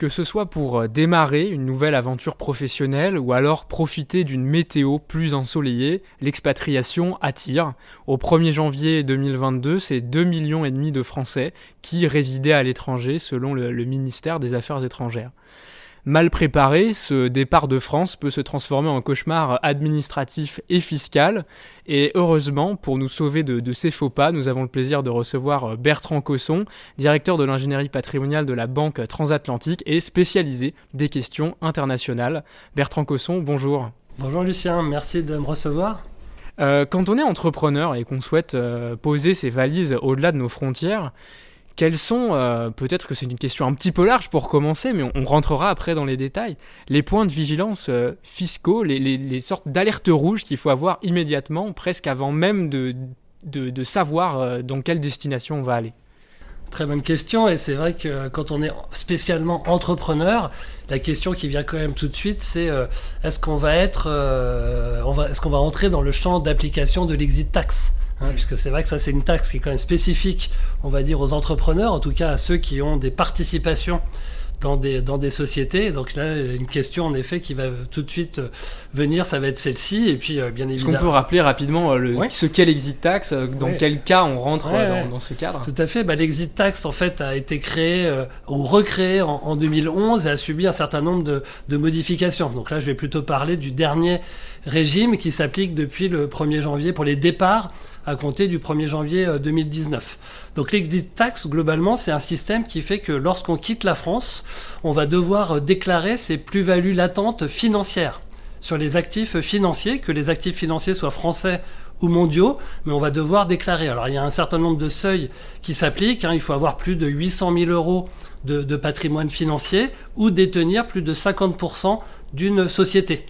Que ce soit pour démarrer une nouvelle aventure professionnelle ou alors profiter d'une météo plus ensoleillée, l'expatriation attire. Au 1er janvier 2022, c'est 2 millions et demi de Français qui résidaient à l'étranger selon le, le ministère des Affaires étrangères. Mal préparé, ce départ de France peut se transformer en cauchemar administratif et fiscal. Et heureusement, pour nous sauver de, ces faux pas, nous avons le plaisir de recevoir Bertrand Cosson, directeur de l'ingénierie patrimoniale de la Banque transatlantique et spécialisé des questions internationales. Bertrand Cosson, bonjour. Bonjour Lucien, merci de me recevoir. Euh, quand on est entrepreneur et qu'on souhaite euh, poser ses valises au-delà de nos frontières, quels sont, euh, peut-être que c'est une question un petit peu large pour commencer, mais on, rentrera après dans les détails, les points de vigilance euh, fiscaux, les, sortes d'alertes rouges qu'il faut avoir immédiatement, presque avant même de, de, savoir euh, dans quelle destination on va aller. Très bonne question et c'est vrai que quand on est spécialement entrepreneur, la question qui vient quand même tout de suite, c'est est-ce qu'on va être, est-ce qu'on va entrer dans le champ d'application de l'exit tax? Hein, puisque c'est vrai que ça c'est une taxe qui est quand même spécifique, on va dire, aux entrepreneurs, en tout cas à ceux qui ont des participations dans des, dans des sociétés. Donc là, une question en effet qui va tout de suite venir, ça va être celle-ci. Et puis, euh, bien évidemment. Est-ce qu'on peut rappeler rapidement euh, le, ce qu'est l'exit tax euh, Dans quel cas on rentre dans, dans, ce cadre? Tout à fait. Bah, l'exit tax, en fait, a été créé ou recréé en, en, 2011 et a subi un certain nombre de, de modifications. Donc là, je vais plutôt parler du dernier régime qui s'applique depuis le 1er janvier pour les départs à compter du 1er janvier 2019. Euh, Donc l'exit tax, globalement, c'est un système qui fait que lorsqu'on quitte la France, on va devoir euh, déclarer ses plus-values latentes financières sur les actifs financiers, que les actifs financiers soient français ou mondiaux, mais on va devoir déclarer. Alors il y a un certain nombre de seuils qui s'appliquent. Hein. Il faut avoir plus de 800 000 euros de, de patrimoine financier ou détenir plus de 50% d'une société.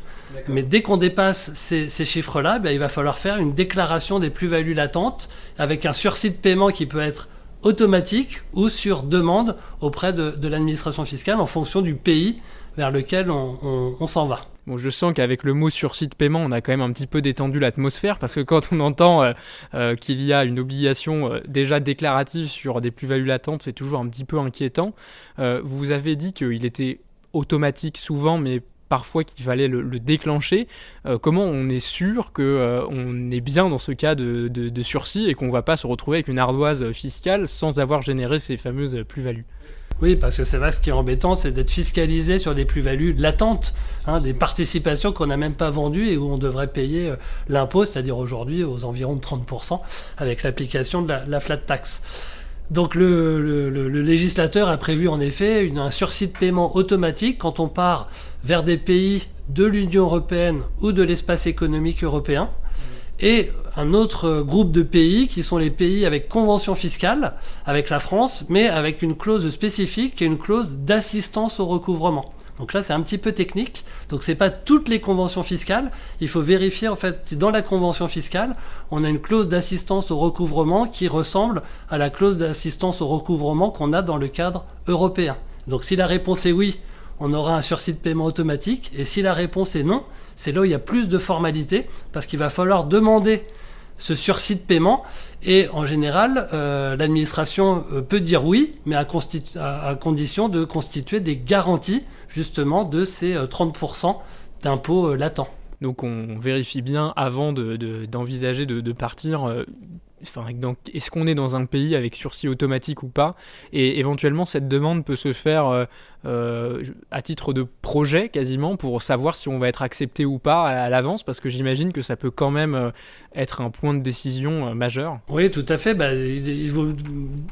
Mais dès qu'on dépasse ces, chiffres-là, ben, il va falloir faire une déclaration des plus-values latentes avec un sursis de paiement qui peut être automatique ou sur demande auprès de, l'administration fiscale en fonction du pays vers lequel on, s'en va. Bon, je sens qu'avec le mot sursis de paiement, on a quand même un petit peu détendu l'atmosphère parce que quand on entend euh, euh, qu'il y a une obligation euh, déjà déclarative sur des plus-values latentes, c'est toujours un petit peu inquiétant. vous avez dit qu'il était automatique souvent, mais parfois qu'il fallait le, déclencher. Euh, comment on est sûr qu'on euh, on est bien dans ce cas de, sursis et qu'on ne va pas se retrouver avec une ardoise fiscale sans avoir généré ces fameuses plus-values? Oui, parce que c'est vrai, ce qui est embêtant, c'est d'être fiscalisé sur des plus-values latentes, hein, des participations qu'on n'a même pas vendues et où on devrait payer euh, l'impôt, c'est-à-dire aujourd'hui aux environs de 30% avec l'application de la flat tax. Donc le, législateur a prévu en effet un sursis de paiement automatique quand on part vers des pays de l'Union européenne ou de l'espace économique européen et un autre groupe de pays qui sont les pays avec convention fiscale avec la France mais avec une clause spécifique qui est une clause d'assistance au recouvrement. Donc là, c'est un petit peu technique. Donc c'est pas toutes les conventions fiscales. Il faut vérifier en fait si dans la convention fiscale, on a une clause d'assistance au recouvrement qui ressemble à la clause d'assistance au recouvrement qu'on a dans le cadre européen. Donc si la réponse est oui, on aura un sursis de paiement automatique. Et si la réponse est non, c'est là où il y a plus de formalités parce qu'il va falloir demander ce sursis de paiement. Et en général, euh, l'administration euh, peut dire oui, mais à, condition de constituer des garanties justement de ces 30% euh, d'impôts latents. Donc on vérifie bien avant d'envisager de, partir est-ce qu'on est dans un pays avec sursis automatique ou pas? Et éventuellement, cette demande peut se faire euh, à titre de projet quasiment pour savoir si on va être accepté ou pas à, l'avance parce que j'imagine que ça peut quand même euh, être un point de décision euh, majeur. Oui, tout à fait. Bah, il, vaut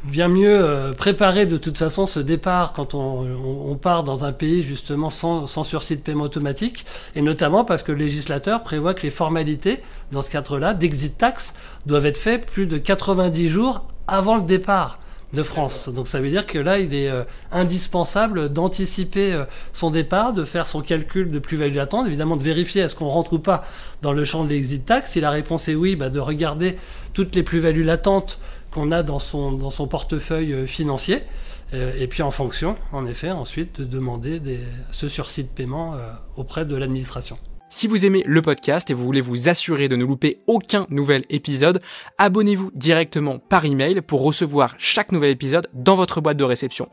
bien mieux préparer de toute façon ce départ quand on, part dans un pays justement sans, sans, sursis de paiement automatique et notamment parce que le législateur prévoit que les formalités dans ce cadre-là d'exit tax doivent être faites plus de 90 jours avant le départ de France. Donc ça veut dire que là, il est euh, indispensable d'anticiper euh, son départ, de faire son calcul de plus-value latente, évidemment de vérifier est-ce qu'on rentre ou pas dans le champ de l'exit tax. Si la réponse est oui, bah, de regarder toutes les plus-values latentes qu'on a dans son, dans son portefeuille euh, financier. et puis en fonction, en effet, ensuite de demander des, ce sursis de paiement auprès de l'administration. Si vous aimez le podcast et vous voulez vous assurer de ne louper aucun nouvel épisode, abonnez-vous directement par email pour recevoir chaque nouvel épisode dans votre boîte de réception.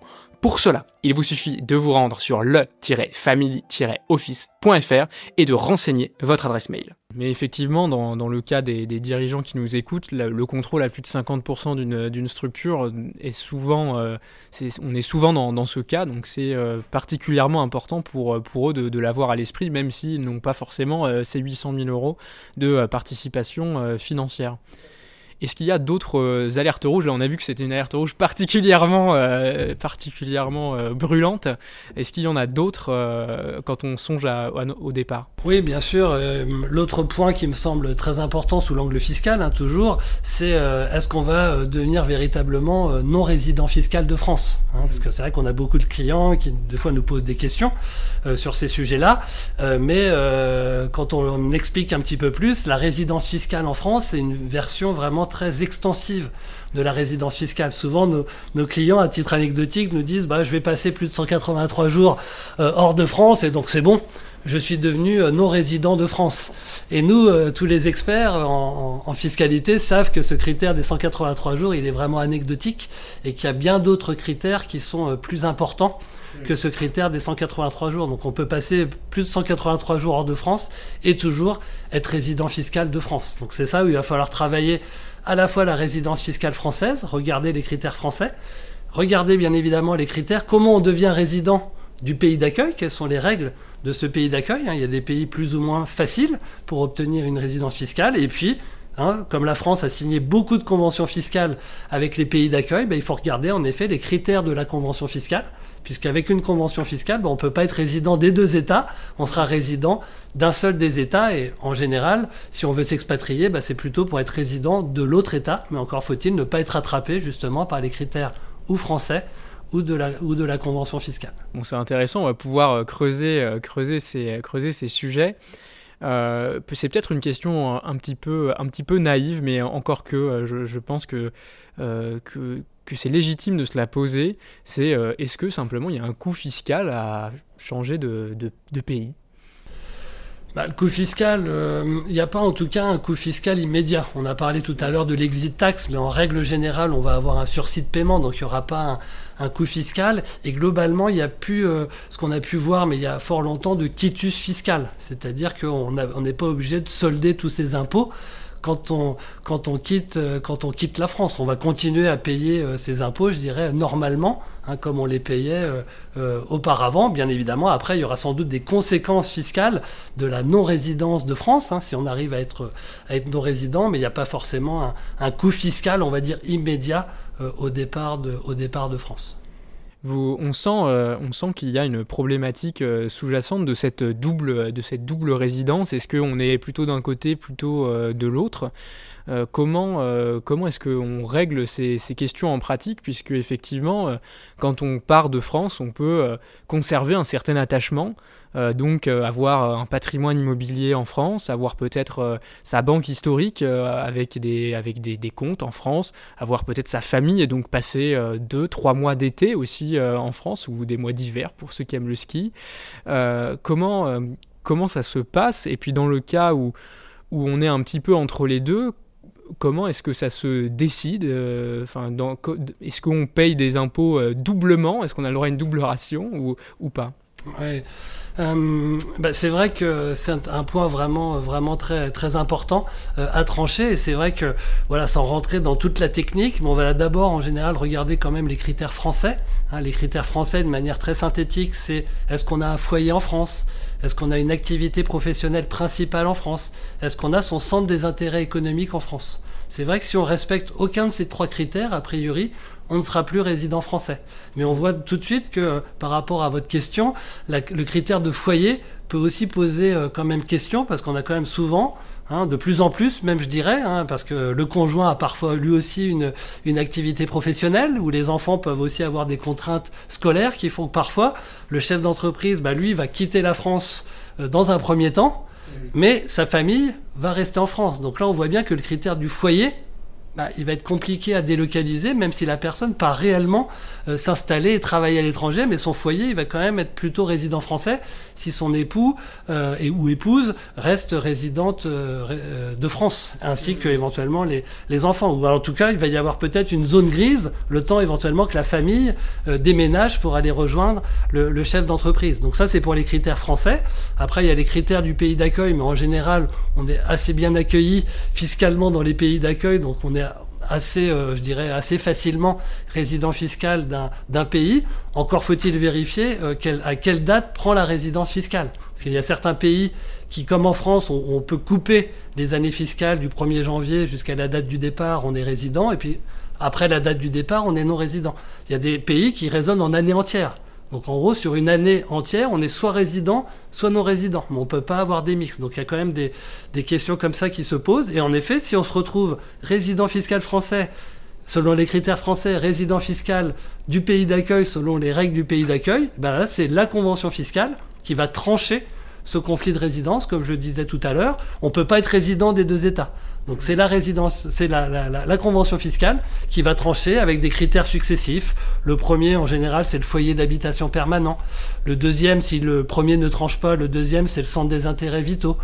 Pour cela, il vous suffit de vous rendre sur le-family-office.fr et de renseigner votre adresse mail. Mais effectivement, dans, le cas des, dirigeants qui nous écoutent, le, contrôle à plus de 50% d'une structure est souvent, euh, on est souvent dans, ce cas, donc c'est euh, particulièrement important pour, eux de, l'avoir à l'esprit, même s'ils n'ont pas forcément euh, ces 800 000 euros de participation financière. Est-ce qu'il y a d'autres euh, alertes rouges? On a vu que c'était une alerte rouge particulièrement, euh, particulièrement euh, brûlante. Est-ce qu'il y en a d'autres quand on songe au départ? Oui, bien sûr. L'autre point qui me semble très important sous l'angle fiscal, hein, toujours, c'est est-ce qu'on va devenir véritablement non résident fiscal de France hein, Parce que c'est vrai qu'on a beaucoup de clients qui, des fois, nous posent des questions sur ces sujets-là. mais quand on, on explique un petit peu plus, la résidence fiscale en France, c'est une version vraiment très extensive de la résidence fiscale. Souvent, nos, clients, à titre anecdotique, nous disent bah, Je vais passer plus de 183 jours euh, hors de France et donc c'est bon, je suis devenu euh, non-résident de France. Et nous, euh, tous les experts en, fiscalité savent que ce critère des 183 jours, il est vraiment anecdotique et qu'il y a bien d'autres critères qui sont plus importants que ce critère des 183 jours. Donc on peut passer plus de 183 jours hors de France et toujours être résident fiscal de France. Donc c'est ça où il va falloir travailler à la fois la résidence fiscale française, regarder les critères français, regarder bien évidemment les critères, comment on devient résident du pays d'accueil, quelles sont les règles de ce pays d'accueil. Hein. Il y a des pays plus ou moins faciles pour obtenir une résidence fiscale, et puis Hein, comme la France a signé beaucoup de conventions fiscales avec les pays d'accueil, ben, il faut regarder en effet les critères de la convention fiscale, puisqu'avec une convention fiscale, ben, on ne peut pas être résident des deux États, on sera résident d'un seul des États, et en général, si on veut s'expatrier, ben, c'est plutôt pour être résident de l'autre État, mais encore faut-il ne pas être attrapé justement par les critères ou français ou de la, ou de la convention fiscale. Bon, c'est intéressant, on va pouvoir euh, creuser, euh, creuser, ces, creuser ces sujets. Euh, c'est peut-être une question un petit peu, un petit peu naïve, mais encore que euh, je, pense que, euh, que, que c'est légitime de se la poser. C'est est-ce que simplement il y a un coût fiscal à changer de, pays? Bah, le coût fiscal, il euh, n'y a pas en tout cas un coût fiscal immédiat. On a parlé tout à l'heure de l'exit tax, mais en règle générale, on va avoir un sursis de paiement, donc il n'y aura pas un, coût fiscal. Et globalement, il n'y a plus euh, ce qu'on a pu voir, mais il y a fort longtemps, de quitus fiscal. C'est-à-dire qu'on n'est pas obligé de solder tous ces impôts quand on, quand on, quitte, euh, quand on quitte la France. On va continuer à payer euh, ces impôts, je dirais, normalement, hein, comme on les payait euh, auparavant. Bien évidemment, après, il y aura sans doute des conséquences fiscales de la non-résidence de France, hein, si on arrive à être, non-résident, mais il n'y a pas forcément un, coût fiscal, on va dire, immédiat au départ de France on sent, euh, on sent qu'il y a une problématique euh, sous-jacente de cette double, résidence. Est-ce qu'on est plutôt d'un côté, plutôt euh, de l'autre? Comment, comment est-ce qu'on règle ces, ces, questions en pratique? Puisque effectivement, quand on part de France, on peut conserver un certain attachement euh, donc euh, avoir euh, un patrimoine immobilier en France, avoir peut-être sa banque historique avec, des, avec des, comptes en France, avoir peut-être sa famille et donc passer deux, trois mois d'été aussi en France ou des mois d'hiver pour ceux qui aiment le ski. comment, comment ça se passe? Et puis dans le cas où, où on est un petit peu entre les deux, comment est-ce que ça se décide? Enfin, Est-ce qu'on paye des impôts doublement? Est-ce qu'on a le droit à une double ration ou, ou pas? Euh, bah, c'est vrai que c'est un, point vraiment, vraiment très, très important euh, à trancher. Et c'est vrai que, voilà, sans rentrer dans toute la technique, mais on va d'abord en général regarder quand même les critères français. Hein. les critères français, de manière très synthétique, c'est est-ce qu'on a un foyer en France? Est-ce qu'on a une activité professionnelle principale en France? Est-ce qu'on a son centre des intérêts économiques en France? C'est vrai que si on respecte aucun de ces trois critères, a priori, on ne sera plus résident français. Mais on voit tout de suite que par rapport à votre question, le critère de foyer peut aussi poser euh, quand même question parce qu'on a quand même souvent hein, de plus en plus, même je dirais, hein, parce que le conjoint a parfois lui aussi une, une activité professionnelle, où les enfants peuvent aussi avoir des contraintes scolaires qui font que parfois le chef d'entreprise, bah, lui, va quitter la France euh, dans un premier temps, mais sa famille va rester en France. Donc là, on voit bien que le critère du foyer bah, il va être compliqué à délocaliser, même si la personne part réellement euh, s'installer et travailler à l'étranger, mais son foyer, il va quand même être plutôt résident français si son époux euh, et, ou épouse reste résidente euh, de France, ainsi que éventuellement les, les, enfants. Ou en tout cas, il va y avoir peut-être une zone grise, le temps éventuellement que la famille déménage pour aller rejoindre le, le chef d'entreprise. Donc ça, c'est pour les critères français. Après, il y a les critères du pays d'accueil, mais en général, on est assez bien accueilli fiscalement dans les pays d'accueil, donc on est assez, euh, je dirais, assez facilement résident fiscal d'un pays. Encore faut-il vérifier euh, à quelle date prend la résidence fiscale. Parce qu'il y a certains pays qui, comme en France, on, peut couper les années fiscales du 1er janvier jusqu'à la date du départ, on est résident, et puis après la date du départ, on est non résident. Il y a des pays qui raisonnent en année entière. Donc en gros, sur une année entière, on est soit résident, soit non résident. Mais on ne peut pas avoir des mix. Donc il y a quand même des, questions comme ça qui se posent. Et en effet, si on se retrouve résident fiscal français, selon les critères français, résident fiscal du pays d'accueil, selon les règles du pays d'accueil, ben là, c'est la convention fiscale qui va trancher ce conflit de résidence, comme je disais tout à l'heure. On ne peut pas être résident des deux États. Donc c'est la résidence, c'est la, convention fiscale qui va trancher avec des critères successifs. Le premier, en général, c'est le foyer d'habitation permanent. Le deuxième, si le premier ne tranche pas, le deuxième, c'est le centre des intérêts vitaux.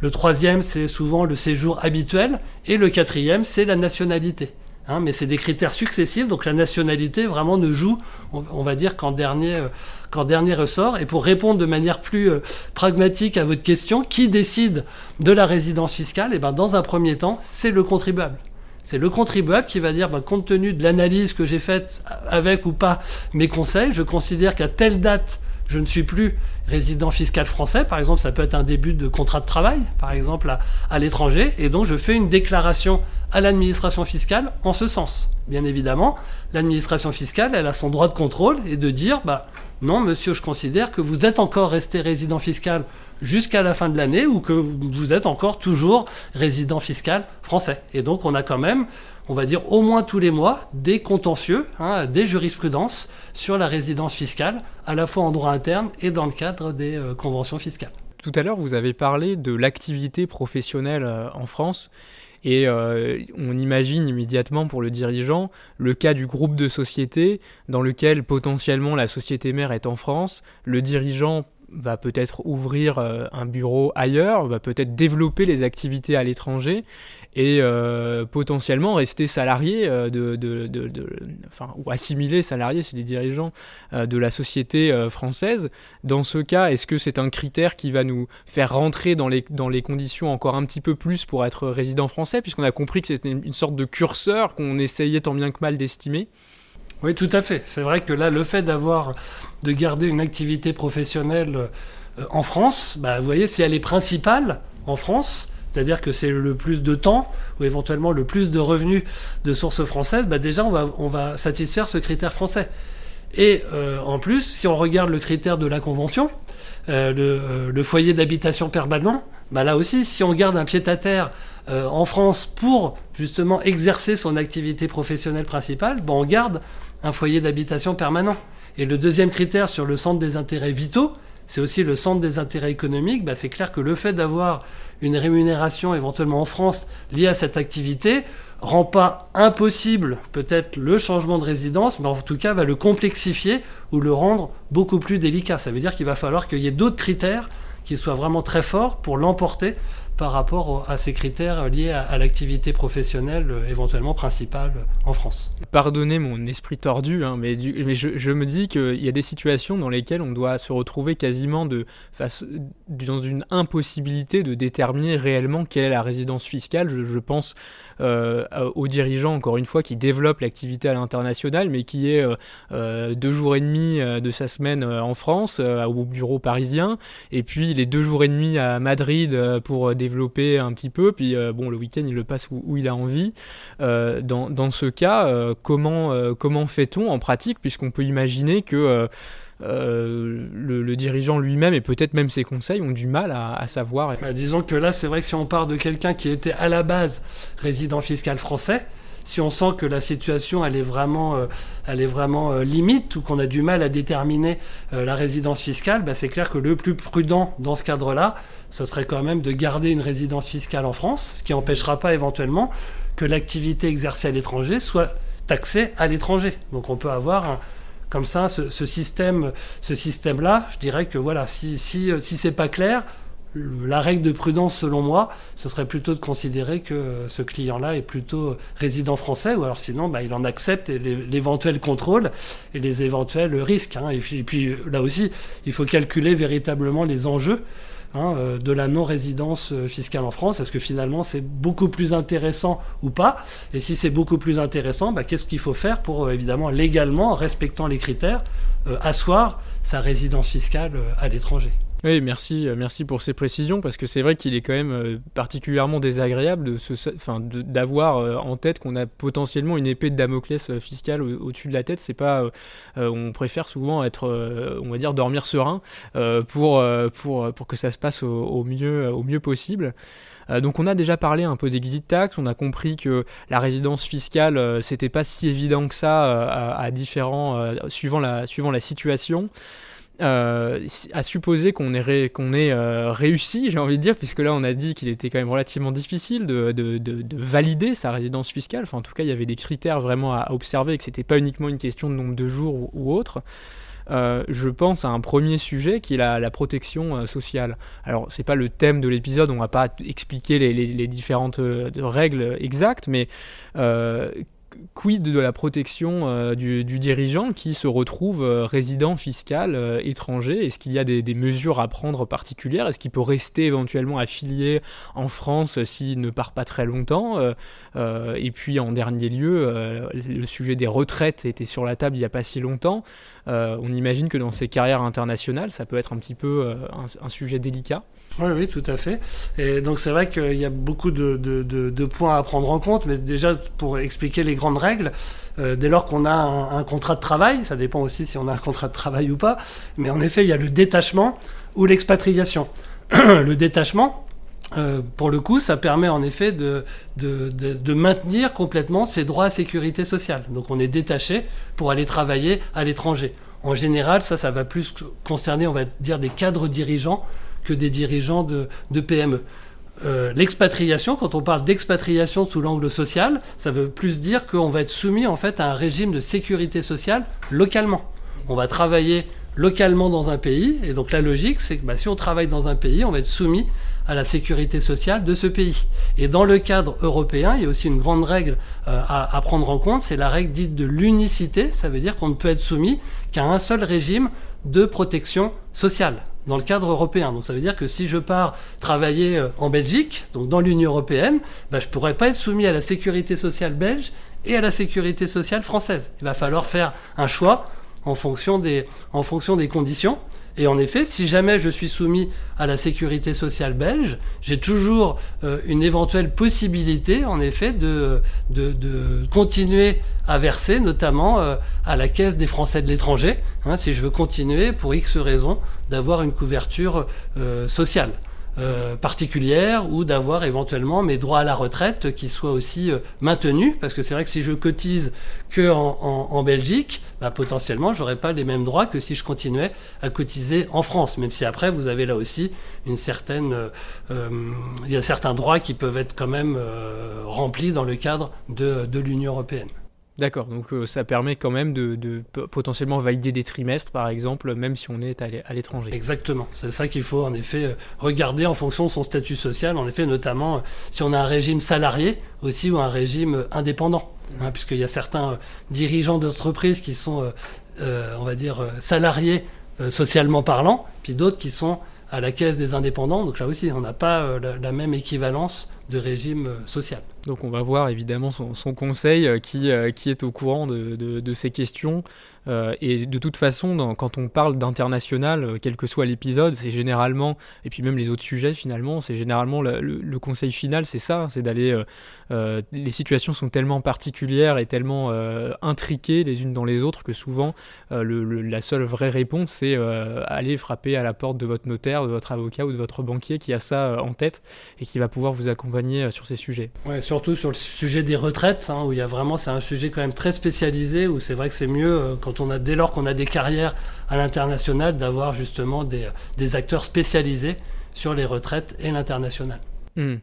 Le troisième, c'est souvent le séjour habituel. Et le quatrième, c'est la nationalité. Hein, mais c'est des critères successifs, donc la nationalité vraiment ne joue, on, va dire, qu'en dernier, euh, qu'en dernier ressort. Et pour répondre de manière plus euh, pragmatique à votre question, qui décide de la résidence fiscale eh ben, Dans un premier temps, c'est le contribuable. C'est le contribuable qui va dire, ben, compte tenu de l'analyse que j'ai faite avec ou pas mes conseils, je considère qu'à telle date, je ne suis plus résident fiscal français, par exemple, ça peut être un début de contrat de travail, par exemple, à, l'étranger, et donc je fais une déclaration à l'administration fiscale en ce sens. Bien évidemment, l'administration fiscale, elle a son droit de contrôle et de dire, bah, non, monsieur, je considère que vous êtes encore resté résident fiscal jusqu'à la fin de l'année ou que vous êtes encore toujours résident fiscal français. Et donc, on a quand même, on va dire, au moins tous les mois, des contentieux, hein, des jurisprudences sur la résidence fiscale, à la fois en droit interne et dans le cadre des euh, conventions fiscales. Tout à l'heure, vous avez parlé de l'activité professionnelle euh, en France. Et euh, on imagine immédiatement pour le dirigeant le cas du groupe de société dans lequel potentiellement la société mère est en France, le dirigeant va peut-être ouvrir un bureau ailleurs, va peut-être développer les activités à l'étranger et euh, potentiellement rester salarié euh, ou assimilé salarié, c'est les dirigeants de la société française. Dans ce cas, est-ce que c'est un critère qui va nous faire rentrer dans les, conditions encore un petit peu plus pour être résident français, puisqu'on a compris que c'était une sorte de curseur qu'on essayait tant bien que mal d'estimer? Oui, tout à fait. C'est vrai que là, le fait d'avoir, de garder une activité professionnelle euh, en France, bah, vous voyez, si elle est principale en France, c'est-à-dire que c'est le plus de temps ou éventuellement le plus de revenus de sources françaises, bah déjà on va, on satisfaire ce critère français. Et euh, en plus, si on regarde le critère de la convention, euh, le, foyer d'habitation permanent, bah là aussi, si on garde un pied-à-terre en France pour justement exercer son activité professionnelle principale, bah on garde un foyer d'habitation permanent. Et le deuxième critère sur le centre des intérêts vitaux, c'est aussi le centre des intérêts économiques. Bah, c'est clair que le fait d'avoir une rémunération éventuellement en France liée à cette activité rend pas impossible peut-être le changement de résidence, mais en tout cas va le complexifier ou le rendre beaucoup plus délicat. Ça veut dire qu'il va falloir qu'il y ait d'autres critères qui soient vraiment très forts pour l'emporter par rapport à ces critères liés à, l'activité professionnelle euh, éventuellement principale en France. Pardonnez mon esprit tordu, hein, mais, je, me dis qu'il y a des situations dans lesquelles on doit se retrouver quasiment de, face, dans une impossibilité de déterminer réellement quelle est la résidence fiscale. Je, pense euh, aux dirigeants, encore une fois, qui développent l'activité à l'international, mais qui est euh, deux jours et demi de sa semaine en France, au bureau parisien, et puis les deux jours et demi à Madrid pour développer un petit peu, puis euh, bon, le week-end, il le passe où, il a envie. Euh, dans, dans, ce cas, euh, comment, comment fait-on en pratique, puisqu'on peut imaginer que le, dirigeant lui-même et peut-être même ses conseils ont du mal à, savoir. Bah, disons que là, c'est vrai que si on part de quelqu'un qui était à la base résident fiscal français, si on sent que la situation elle est vraiment, elle est vraiment limite ou qu'on a du mal à déterminer la résidence fiscale, bah, c'est clair que le plus prudent dans ce cadre-là, ce serait quand même de garder une résidence fiscale en France, ce qui n'empêchera pas éventuellement que l'activité exercée à l'étranger soit taxée à l'étranger. Donc on peut avoir comme ça ce, système, ce système-là. Je dirais que voilà, si si si c'est pas clair, la règle de prudence, selon moi, ce serait plutôt de considérer que ce client-là est plutôt résident français, ou alors sinon, bah, il en accepte l'éventuel contrôle et les éventuels risques. Hein. Et, puis, là aussi, il faut calculer véritablement les enjeux Hein, euh, de la non-résidence euh, fiscale en France. Est-ce que finalement c'est beaucoup plus intéressant ou pas? Et si c'est beaucoup plus intéressant, bah, qu'est-ce qu'il faut faire pour euh, évidemment légalement, en respectant les critères, asseoir sa résidence fiscale à l'étranger? Oui, merci, euh, merci pour ces précisions parce que c'est vrai qu'il est quand même euh, particulièrement désagréable de enfin, d'avoir euh, en tête qu'on a potentiellement une épée de Damoclès fiscale au-dessus de la tête. C'est pas, on préfère souvent être, on va dire, dormir serein pour, pour, pour que ça se passe au, mieux, au mieux possible. donc on a déjà parlé un peu d'exit tax, on a compris que la résidence fiscale c'était pas si évident que ça à, à, différents suivant la suivant la situation. Euh, à supposer qu'on ait, qu'on ait euh, réussi, j'ai envie de dire, puisque là on a dit qu'il était quand même relativement difficile de, de, de, valider sa résidence fiscale, enfin en tout cas il y avait des critères vraiment à, observer et que c'était pas uniquement une question de nombre de jours ou, autre. Euh, je pense à un premier sujet qui est la, protection sociale. Alors c'est pas le thème de l'épisode, on va pas expliquer les, les différentes règles exactes, mais quid de la protection euh, du, dirigeant qui se retrouve euh, résident fiscal euh, étranger? Est-ce qu'il y a des, mesures à prendre particulières? Est-ce qu'il peut rester éventuellement affilié en France s'il ne part pas très longtemps Et puis en dernier lieu, le sujet des retraites était sur la table il n'y a pas si longtemps. on imagine que dans ces carrières internationales, ça peut être un petit peu un sujet délicat. Oui, oui, tout à fait. Et donc c'est vrai qu'il y a beaucoup de, points à prendre en compte, mais déjà pour expliquer les grandes règles, euh, dès lors qu'on a un, contrat de travail, ça dépend aussi si on a un contrat de travail ou pas, mais en effet il y a le détachement ou l'expatriation. le détachement, euh, pour le coup, ça permet en effet de, de, maintenir complètement ses droits à sécurité sociale. Donc on est détaché pour aller travailler à l'étranger. En général, ça, ça va plus concerner, on va dire, des cadres dirigeants que des dirigeants de, PME. Euh, l'expatriation, quand on parle d'expatriation sous l'angle social, ça veut plus dire qu'on va être soumis en fait à un régime de sécurité sociale localement. On va travailler localement dans un pays, et donc la logique, c'est que bah, si on travaille dans un pays, on va être soumis à la sécurité sociale de ce pays. Et dans le cadre européen, il y a aussi une grande règle euh, à, à, prendre en compte, c'est la règle dite de l'unicité, ça veut dire qu'on ne peut être soumis qu'à un seul régime de protection sociale dans le cadre européen. Donc ça veut dire que si je pars travailler euh, en Belgique, donc dans l'Union européenne, bah, je ne pourrais pas être soumis à la sécurité sociale belge et à la sécurité sociale française. Il va falloir faire un choix en fonction des, en fonction des conditions. Et en effet, si jamais je suis soumis à la sécurité sociale belge, j'ai toujours euh, une éventuelle possibilité, en effet, de, continuer à verser, notamment euh, à la caisse des Français de l'étranger, hein, si je veux continuer, pour X raisons, d'avoir une couverture euh, sociale. Euh, particulière ou d'avoir éventuellement mes droits à la retraite qui soient aussi euh, maintenus parce que c'est vrai que si je cotise que en, Belgique bah, potentiellement j'aurais pas les mêmes droits que si je continuais à cotiser en France même si après vous avez là aussi une certaine euh, il y a certains droits qui peuvent être quand même remplis dans le cadre de l'Union européenne. D'accord, donc euh, ça permet quand même de, potentiellement valider des trimestres, par exemple, même si on est à l'étranger. Exactement, c'est ça qu'il faut en effet euh, regarder en fonction de son statut social, en effet, notamment euh, si on a un régime salarié aussi ou un régime indépendant, hein, puisqu'il y a certains dirigeants d'entreprises qui sont, on va dire, salariés socialement parlant, puis d'autres qui sont à la caisse des indépendants, donc là aussi, on n'a pas la même équivalence de régime social. Donc on va voir évidemment son, conseil euh, qui, euh, qui est au courant de, de, ces questions. Euh, et de toute façon, quand on parle d'international, quel que soit l'épisode, c'est généralement, et puis même les autres sujets finalement, c'est généralement le, conseil final, c'est ça, c'est d'aller... les situations sont tellement particulières et tellement intriquées les unes dans les autres que souvent la seule vraie réponse, c'est aller frapper à la porte de votre notaire, de votre avocat ou de votre banquier qui a ça en tête et qui va pouvoir vous accompagner accompagner sur ces sujets. Ouais, surtout sur le sujet des retraites, hein, où il y a vraiment, c'est un sujet quand même très spécialisé, où c'est vrai que c'est mieux quand on a, dès lors qu'on a des carrières à l'international, d'avoir justement des, des, acteurs spécialisés sur les retraites et l'international. Mmh.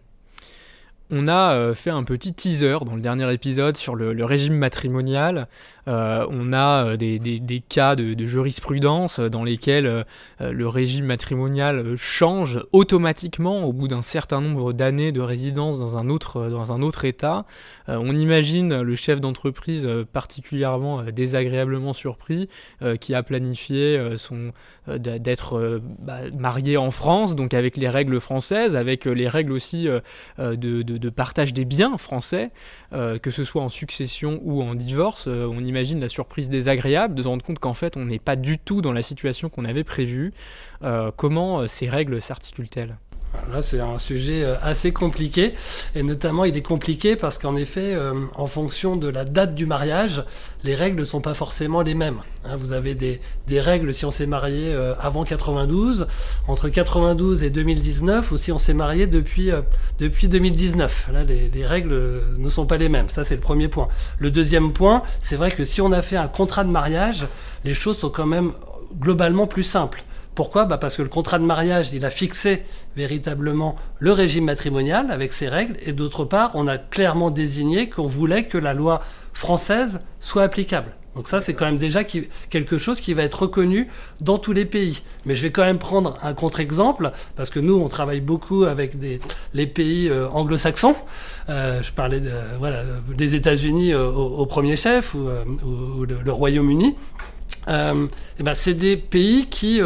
On a fait un petit teaser dans le dernier épisode sur le régime matrimonial. Euh, on a euh, des, cas de, jurisprudence dans lesquels euh, le régime matrimonial change automatiquement au bout d'un certain nombre d'années de résidence dans un autre, dans un autre État. on imagine le chef d'entreprise particulièrement désagréablement surpris qui a planifié son d'être bah, marié en France, donc avec les règles françaises, avec les règles aussi de, partage des biens français, que ce soit en succession ou en divorce. La surprise désagréable de se rendre compte qu'en fait on n'est pas du tout dans la situation qu'on avait prévue. Euh, comment euh, ces règles s'articulent-elles? Là, c'est un sujet euh, assez compliqué, et notamment il est compliqué parce qu'en effet, euh, en fonction de la date du mariage, les règles ne sont pas forcément les mêmes. Hein. vous avez des, règles si on s'est marié euh, avant 92, entre 92 et 2019, ou si on s'est marié depuis, depuis 2019. Là, les, les, règles ne sont pas les mêmes. Ça, c'est le premier point. Le deuxième point, c'est vrai que si on a fait un contrat de mariage, les choses sont quand même globalement plus simples. Pourquoi bah Parce que le contrat de mariage, il a fixé véritablement le régime matrimonial avec ses règles, et d'autre part, on a clairement désigné qu'on voulait que la loi française soit applicable. Donc ça, c'est quand même déjà quelque chose qui va être reconnu dans tous les pays. Mais je vais quand même prendre un contre-exemple, parce que nous, on travaille beaucoup avec des, les pays euh, anglo-saxons. Euh, je parlais de, voilà, des États-Unis au, premier chef, ou, euh, le, Royaume-Uni. ben, c'est des pays qui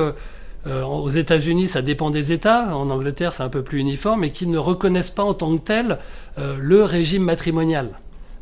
euh, aux États-Unis, ça dépend des États. En Angleterre, c'est un peu plus uniforme, et qui ne reconnaissent pas en tant que tel euh, le régime matrimonial.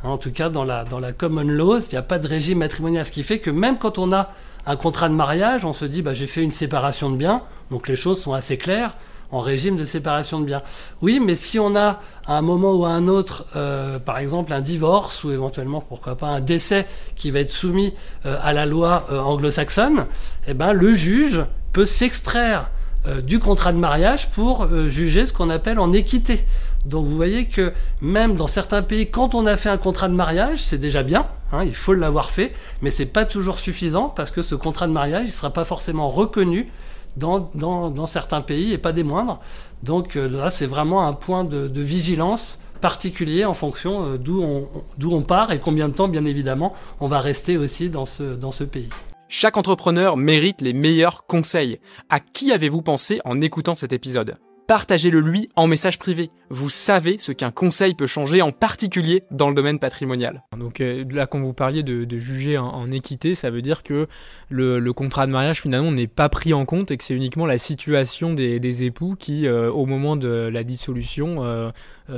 Hein, en tout cas, dans la, dans la common law, il n'y a pas de régime matrimonial. Ce qui fait que même quand on a un contrat de mariage, on se dit bah, j'ai fait une séparation de biens, donc les choses sont assez claires en régime de séparation de biens. Oui, mais si on a à un moment ou à un autre, euh, par exemple, un divorce ou éventuellement, pourquoi pas, un décès qui va être soumis à la loi anglo-saxonne, eh ben, le juge peut s'extraire euh, du contrat de mariage pour euh, juger ce qu'on appelle en équité. Donc vous voyez que même dans certains pays, quand on a fait un contrat de mariage, c'est déjà bien, hein, il faut l'avoir fait, mais c'est pas toujours suffisant parce que ce contrat de mariage ne sera pas forcément reconnu dans, dans, certains pays et pas des moindres. Donc euh, là, c'est vraiment un point de, vigilance particulier en fonction d'où on, on part et combien de temps, bien évidemment, on va rester aussi dans ce, dans ce pays. Chaque entrepreneur mérite les meilleurs conseils. À qui avez-vous pensé en écoutant cet épisode? Partagez-le lui en message privé. Vous savez ce qu'un conseil peut changer, en particulier dans le domaine patrimonial. Donc euh, là, quand vous parliez de, juger en, équité, ça veut dire que le, contrat de mariage finalement n'est pas pris en compte et que c'est uniquement la situation des, époux qui, euh, au moment de la dissolution, euh,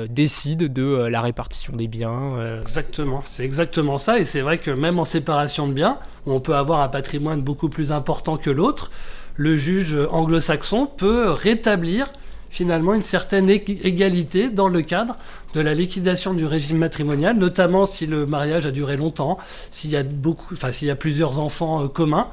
décide de la répartition des biens. Exactement, c'est exactement ça. Et c'est vrai que même en séparation de biens, on peut avoir un patrimoine beaucoup plus important que l'autre, le juge anglo-saxon peut rétablir finalement une certaine égalité dans le cadre de la liquidation du régime matrimonial, notamment si le mariage a duré longtemps, s'il y a plusieurs enfants euh, communs.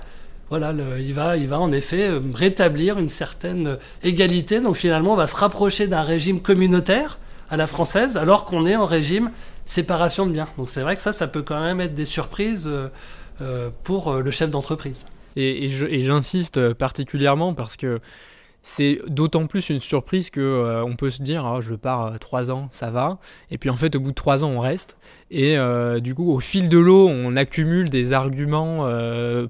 Voilà, il, va, il va en effet euh, rétablir une certaine égalité. Donc finalement, on va se rapprocher d'un régime communautaire à la française, alors qu'on est en régime séparation de biens. Donc c'est vrai que ça, ça peut quand même être des surprises euh, pour le chef d'entreprise. Et j'insiste particulièrement parce que c'est d'autant plus une surprise que euh, on peut se dire ah, je pars euh, trois ans ça va. Et puis en fait au bout de trois ans on reste et euh, du coup au fil de l'eau on accumule des arguments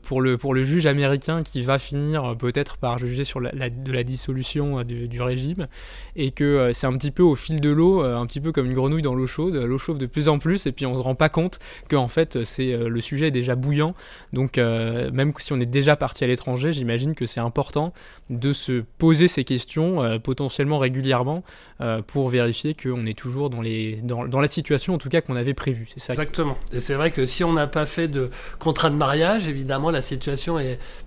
pour le pour le juge américain qui va finir peut-être par juger sur la, de la dissolution du, régime. Et que c'est un petit peu au fil de l'eau un petit peu comme une grenouille dans l'eau chaude. L'eau chauffe de plus en plus et puis on se rend pas compte que en fait c'est le sujet est déjà bouillant. Donc même si on est déjà parti à l'étranger j'imagine que c'est important de se poser ces questions euh, potentiellement régulièrement euh, pour vérifier qu'on est toujours dans, les, dans, la situation en tout cas qu'on avait Exactement. Et c'est vrai que si on n'a pas fait de contrat de mariage, évidemment la situation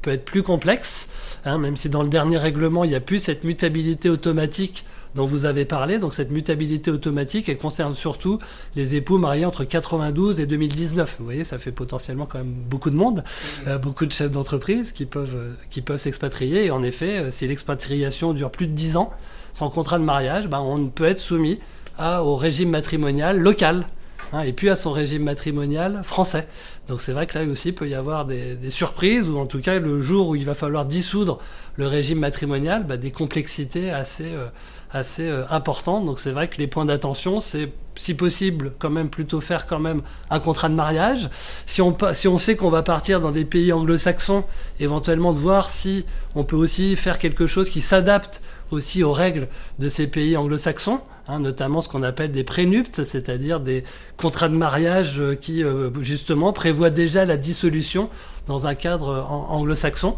peut être plus complexe, hein, même si dans le dernier règlement il n'y a plus cette mutabilité automatique dont vous avez parlé. Donc cette mutabilité automatique, elle concerne surtout les époux mariés entre 92 et 2019. Vous voyez, ça fait potentiellement quand même beaucoup de monde, euh, beaucoup de chefs d'entreprise qui peuvent, euh, qui peuvent s'expatrier. Et en effet, euh, si l'expatriation dure plus de 10 ans, sans contrat de mariage, ben, on peut être soumis au régime matrimonial local. Hein, et puis à son régime matrimonial français. Donc c'est vrai que là aussi il peut y avoir des, surprises, ou en tout cas le jour où il va falloir dissoudre le régime matrimonial, bah, des complexités assez, euh, assez euh, importantes. Donc c'est vrai que les points d'attention, c'est si possible quand même plutôt faire quand même un contrat de mariage. Si on, si on sait qu'on va partir dans des pays anglo-saxons, éventuellement de voir si on peut aussi faire quelque chose qui s'adapte aussi aux règles de ces pays anglo-saxons. Hein, notamment ce qu'on appelle des prénuptes, c'est-à-dire des contrats de mariage euh, qui euh, justement prévoient déjà la dissolution dans un cadre anglo-saxon.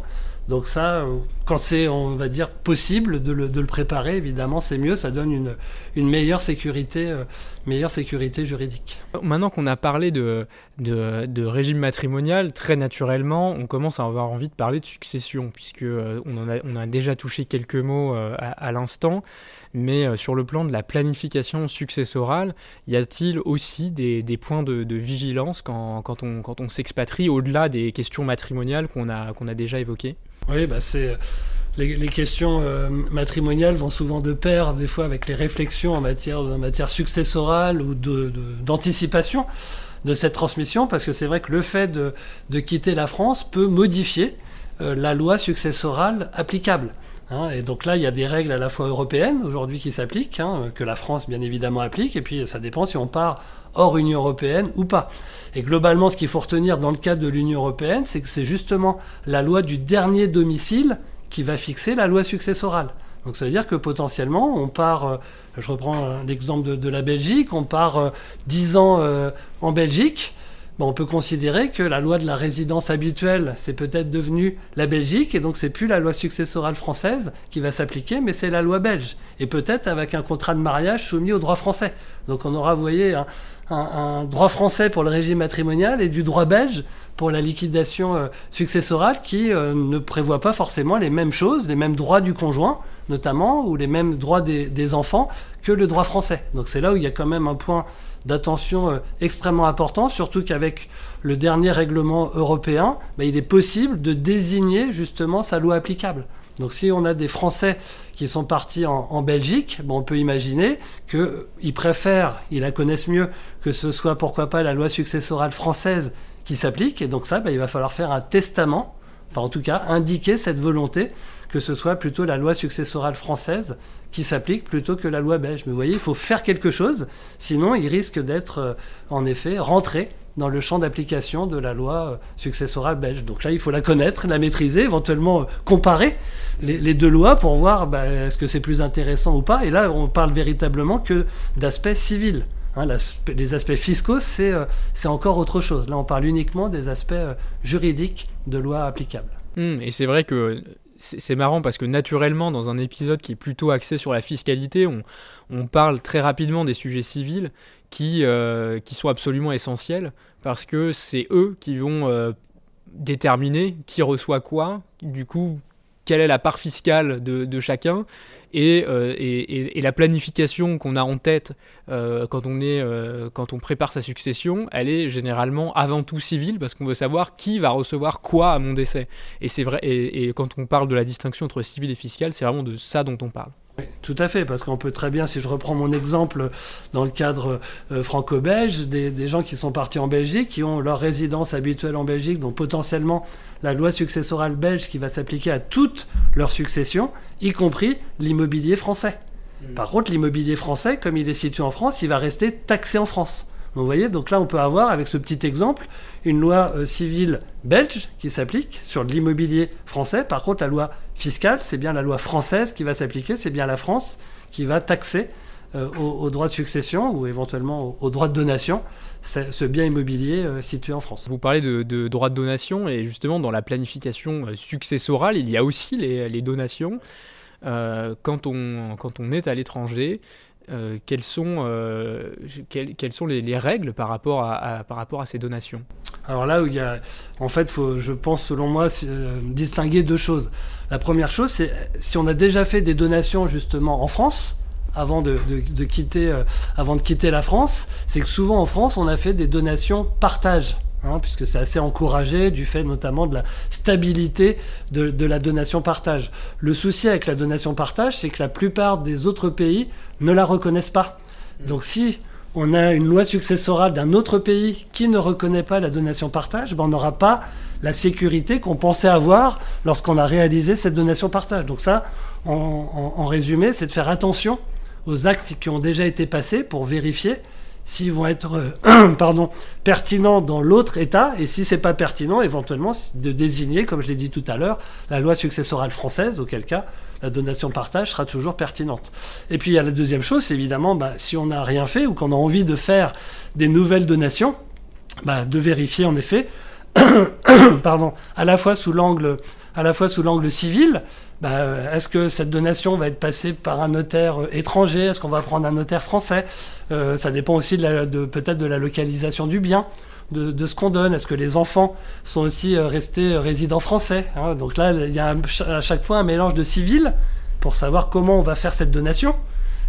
Donc ça, quand c'est, on va dire, possible de le, préparer, évidemment, c'est mieux, ça donne une, une meilleure, sécurité, meilleure sécurité juridique. Maintenant qu'on a parlé de, de, régime matrimonial, très naturellement, on commence à avoir envie de parler de succession, puisque on, en a, on a déjà touché quelques mots à, à l'instant mais euh, sur le plan de la planification successorale, y a-t-il aussi des, points de, vigilance quand, on, quand on s'expatrie au-delà des questions matrimoniales qu'on a, qu'on a déjà évoquées? Oui, bah c'est... Les, questions euh, matrimoniales vont souvent de pair, des fois, avec les réflexions en matière, en matière successorale ou d'anticipation de, de, cette transmission, parce que c'est vrai que le fait de, quitter la France peut modifier euh, la loi successorale applicable. Hein, et donc là, il y a des règles à la fois européennes aujourd'hui qui s'appliquent, hein, que la France bien évidemment applique, et puis ça dépend si on part hors Union européenne ou pas. Et globalement, ce qu'il faut retenir dans le cadre de l'Union européenne, c'est que c'est justement la loi du dernier domicile qui va fixer la loi successorale. Donc ça veut dire que potentiellement, on part, euh, je reprends l'exemple de, la Belgique, on part 10 euh, ans euh, en Belgique, on peut considérer que la loi de la résidence habituelle, c'est peut-être devenu la Belgique, et donc c'est plus la loi successorale française qui va s'appliquer, mais c'est la loi belge. Et peut-être avec un contrat de mariage soumis au droit français. Donc on aura, vous voyez, droit français pour le régime matrimonial et du droit belge pour la liquidation euh, successorale qui euh, ne prévoit pas forcément les mêmes choses, les mêmes droits du conjoint notamment, ou les mêmes droits des enfants que le droit français. Donc c'est là où il y a quand même un point d'attention euh, extrêmement important, surtout qu'avec le dernier règlement européen, bah, il est possible de désigner justement sa loi applicable. Donc si on a des Français qui sont partis en, Belgique, on peut imaginer qu'ils préfèrent, ils la connaissent mieux, que ce soit pourquoi pas la loi successorale française qui s'applique. Et donc ça, bah, il va falloir faire un testament, enfin en tout cas indiquer cette volonté que ce soit plutôt la loi successorale française qui s'applique plutôt que la loi belge. Mais vous voyez, il faut faire quelque chose, sinon il risque d'être euh, en effet rentré dans le champ d'application de la loi euh, successorale belge. Donc là, il faut la connaître, la maîtriser, éventuellement euh, comparer les, deux lois pour voir bah, est-ce que c'est plus intéressant ou pas. Et là, on parle véritablement que d'aspects civils. Hein, les aspects fiscaux, c'est encore autre chose. Là, on parle uniquement des aspects juridiques de loi applicable. Mmh, et c'est vrai que c'est marrant parce que naturellement, dans un épisode qui est plutôt axé sur la fiscalité, on, parle très rapidement des sujets civils qui, euh, qui sont absolument essentiels parce que c'est eux qui vont euh, déterminer qui reçoit quoi, du coup, quelle est la part fiscale de, chacun euh, et, et, la planification qu'on a en tête euh, quand, on est, euh, quand on prépare sa succession, elle est généralement avant tout civile parce qu'on veut savoir qui va recevoir quoi à mon décès. Et c'est vrai. Et, quand on parle de la distinction entre civil et fiscal, c'est vraiment de ça dont on parle. Tout à fait, parce qu'on peut très bien, si je reprends mon exemple dans le cadre euh, franco-belge, des, gens qui sont partis en Belgique, qui ont leur résidence habituelle en Belgique, donc potentiellement la loi successorale belge qui va s'appliquer à toute leur succession, y compris l'immobilier français. Hmm. Par contre, l'immobilier français, comme il est situé en France, il va rester taxé en France. Vous voyez, donc là on peut avoir avec ce petit exemple une loi euh, civile belge qui s'applique sur l'immobilier français. Par contre, la loi fiscale, c'est bien la loi française qui va s'appliquer, c'est bien la France qui va taxer euh, au, droit de succession ou éventuellement au, droit de donation ce bien immobilier euh, situé en France. Vous parlez de, droit de donation et justement dans la planification successorale, il y a aussi les, donations. quand, on, quand on est à l'étranger, euh, quelles sont, euh, quelles, sont les, règles par rapport à, par rapport à ces donations Alors là en fait, je pense selon moi, euh, distinguer deux choses. La première chose, c'est si on a déjà fait des donations justement en France, avant de quitter, avant de quitter la France, c'est que souvent en France, on a fait des donations partage. Hein, puisque c'est assez encouragé du fait notamment de la stabilité de, la donation partage. Le souci avec la donation partage, c'est que la plupart des autres pays ne la reconnaissent pas. Donc si on a une loi successorale d'un autre pays qui ne reconnaît pas la donation-partage, ben on n'aura pas la sécurité qu'on pensait avoir lorsqu'on a réalisé cette donation-partage. Donc ça, en résumé, c'est de faire attention aux actes qui ont déjà été passés pour vérifier s'ils vont être euh, pardon, pertinents dans l'autre État, et si c'est pas pertinent, éventuellement de désigner, comme je l'ai dit tout à l'heure, la loi successorale française, auquel cas la donation-partage sera toujours pertinente. Et puis il y a la deuxième chose, évidemment, bah, si on n'a rien fait ou qu'on a envie de faire des nouvelles donations, bah, de vérifier en effet, pardon, à la fois sous l'angle civil, bah, est-ce que cette donation va être passée par un notaire euh, étranger? Est-ce qu'on va prendre un notaire français? Euh, Ça dépend aussi de, peut-être de la localisation du bien. De, ce qu'on donne Est-ce que les enfants sont aussi euh, restés résidents français hein? Donc là, il y a à chaque fois un mélange de civil pour savoir comment on va faire cette donation.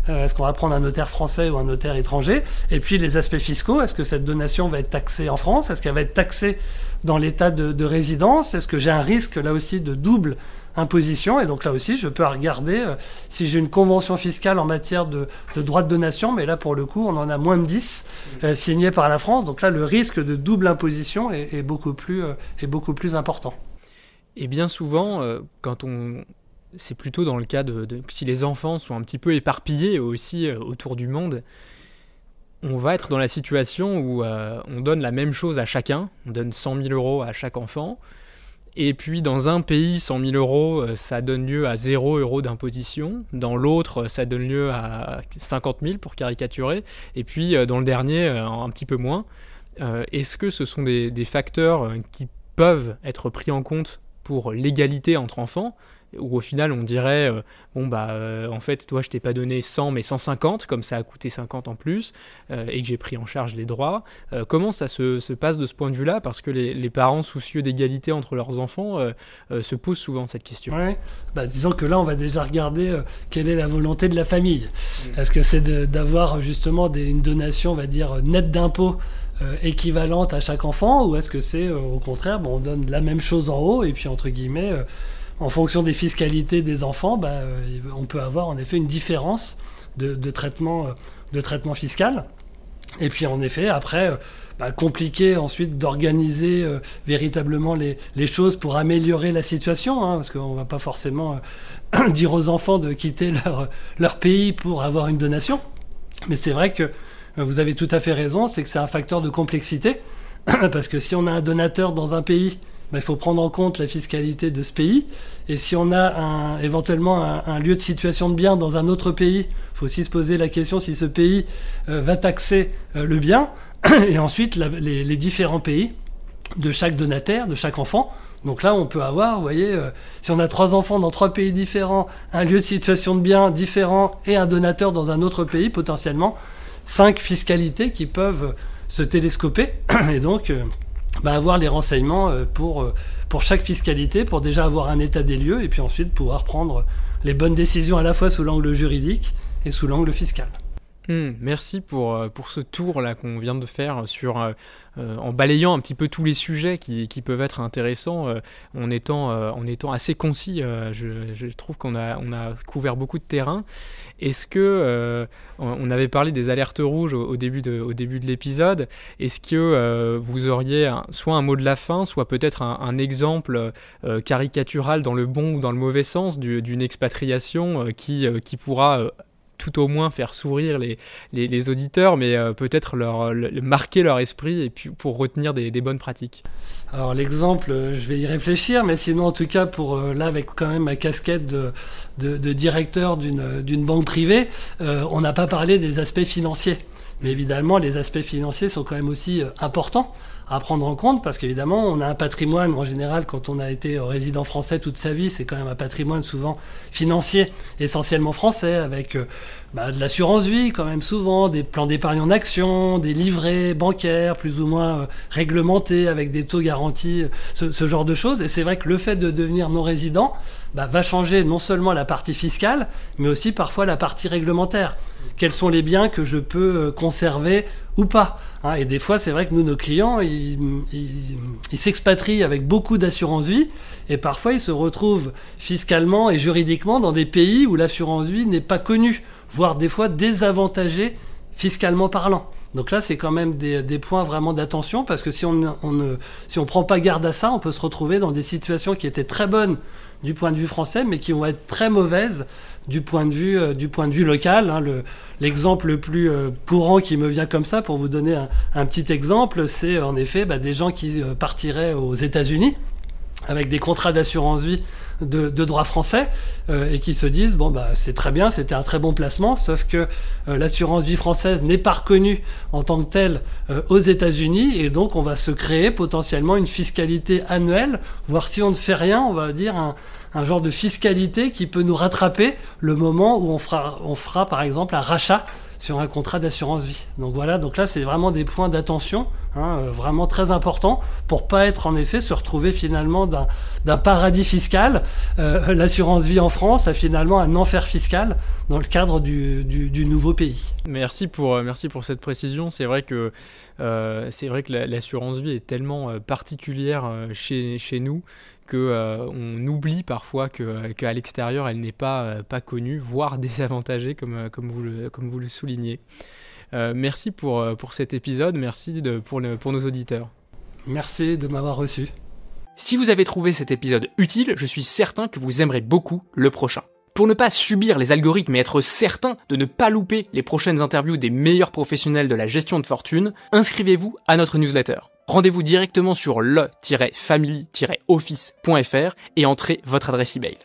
Est-ce qu'on va prendre un notaire français ou un notaire étranger? Et puis les aspects fiscaux, est-ce que cette donation va être taxée en France? Est-ce qu'elle va être taxée dans l'état de, de résidence? Est-ce que j'ai un risque là aussi de double imposition. Et donc là aussi, je peux regarder euh, si j'ai une convention fiscale en matière de, de, droit de donation, mais là pour le coup, on en a moins de 10 euh, signés par la France. Donc là, le risque de double imposition est, beaucoup, plus, euh, est beaucoup plus important. Et bien souvent, quand on, c'est plutôt dans le cas de, si les enfants sont un petit peu éparpillés aussi autour du monde, on va être dans la situation où on donne la même chose à chacun, on donne 100 000 euros à chaque enfant, et puis dans un pays, 100 000 euros, euh, ça donne lieu à 0 euros d'imposition. Dans l'autre, ça donne lieu à 50 000 pour caricaturer. Et puis euh, dans le dernier, euh, un petit peu moins. Est-ce que ce sont des facteurs qui peuvent être pris en compte pour l'égalité entre enfants? Où au final on dirait euh, bon bah euh, en fait toi je t'ai pas donné 100 mais 150 comme ça a coûté 50 en plus euh, et que j'ai pris en charge les droits comment ça se, passe de ce point de vue là parce que les, parents soucieux d'égalité entre leurs enfants se posent souvent cette question ouais. bah, disons que là on va déjà regarder quelle est la volonté de la famille mm. est-ce que c'est d'avoir justement des, une donation on va dire nette d'impôts équivalente à chaque enfant ou est-ce que c'est au contraire bon, on donne la même chose en haut et puis entre guillemets en fonction des fiscalités des enfants, bah, euh, on peut avoir en effet une différence de, traitement, euh, traitement fiscal. Et puis en effet, après, euh, bah, compliqué ensuite d'organiser véritablement les, choses pour améliorer la situation, hein, parce qu'on ne va pas forcément dire aux enfants de quitter leur pays pour avoir une donation. Mais c'est vrai que vous avez tout à fait raison, c'est que c'est un facteur de complexité, parce que si on a un donateur dans un pays il faut prendre en compte la fiscalité de ce pays. Et si on a éventuellement un, lieu de situation de bien dans un autre pays, il faut aussi se poser la question si ce pays euh, va taxer euh, le bien. Et ensuite, les, différents pays de chaque donataire, de chaque enfant. Donc là, on peut avoir, vous voyez, euh, si on a trois enfants dans trois pays différents, un lieu de situation de bien différent et un donateur dans un autre pays, potentiellement, cinq fiscalités qui peuvent se télescoper. Et donc, bah, avoir les renseignements euh, pour, euh, pour chaque fiscalité, pour déjà avoir un état des lieux et puis ensuite pouvoir prendre les bonnes décisions à la fois sous l'angle juridique et sous l'angle fiscal. Hmm, merci pour, euh, pour ce tour là qu'on vient de faire sur euh, en balayant un petit peu tous les sujets qui, peuvent être intéressants, euh, en, étant, en étant assez concis. Je, trouve qu'on a, on a couvert beaucoup de terrain. Est-ce que on avait parlé des alertes rouges au, début de, au début de l'épisode Est-ce que vous auriez soit un mot de la fin, soit peut-être un, exemple caricatural dans le bon ou dans le mauvais sens d'une expatriation qui, qui pourra tout au moins faire sourire les, auditeurs, mais euh, peut-être leur, marquer leur esprit et puis pour retenir des, bonnes pratiques. Alors l'exemple, euh, je vais y réfléchir, mais sinon en tout cas pour euh, là avec quand même ma casquette de, de, directeur d'une banque privée, on n'a pas parlé des aspects financiers. Mais évidemment, les aspects financiers sont quand même aussi importants à prendre en compte parce qu'évidemment, on a un patrimoine en général quand on a été résident français toute sa vie, c'est quand même un patrimoine souvent financier, essentiellement français, avec euh, bah, de l'assurance vie quand même souvent, des plans d'épargne en action, des livrets bancaires plus ou moins euh, réglementés avec des taux garantis, euh, ce, genre de choses. Et c'est vrai que le fait de devenir non résident bah, va changer non seulement la partie fiscale, mais aussi parfois la partie réglementaire. Quels sont les biens que je peux conserver ou pas. Hein. et des fois, c'est vrai que nous, nos clients, ils, s'expatrient avec beaucoup d'assurance vie, et parfois ils se retrouvent fiscalement et juridiquement dans des pays où l'assurance vie n'est pas connue, voire des fois désavantagée fiscalement parlant. Donc là, c'est quand même des, points vraiment d'attention parce que si on, ne si on prend pas garde à ça, on peut se retrouver dans des situations qui étaient très bonnes du point de vue français, mais qui vont être très mauvaises du point de vue, euh, du point de vue local. Hein. L'exemple le, plus euh, courant qui me vient comme ça, pour vous donner un, petit exemple, c'est en effet bah, des gens qui euh, partiraient aux États-Unis avec des contrats d'assurance vie de, droit français et qui se disent bon bah c'est très bien, c'était un très bon placement, sauf que l'assurance vie française n'est pas reconnue en tant que telle aux États-Unis et donc on va se créer potentiellement une fiscalité annuelle, voire si on ne fait rien, on va dire un, un genre de fiscalité qui peut nous rattraper le moment où on fera, on fera par exemple un rachat sur un contrat d'assurance vie. Donc voilà, donc là c'est vraiment des points d'attention, hein, euh, vraiment très importants pour pas être en effet se retrouver finalement d'un paradis fiscal. Euh, l'assurance vie en France a finalement un enfer fiscal dans le cadre du, du, nouveau pays. Merci pour, euh, merci pour cette précision. C'est vrai que c'est vrai que l'assurance vie est tellement particulière chez, chez nous que euh, on oublie parfois qu'à l'extérieur elle n'est pas, euh, pas connue, voire désavantagée comme, euh, comme, vous, le, comme vous le soulignez. merci pour, pour cet épisode, merci de, pour, pour nos auditeurs. Merci de m'avoir reçu. Si vous avez trouvé cet épisode utile, je suis certain que vous aimerez beaucoup le prochain. Pour ne pas subir les algorithmes et être certain de ne pas louper les prochaines interviews des meilleurs professionnels de la gestion de fortune, inscrivez-vous à notre newsletter. Rendez-vous directement sur le-family-office.fr et entrez votre adresse email.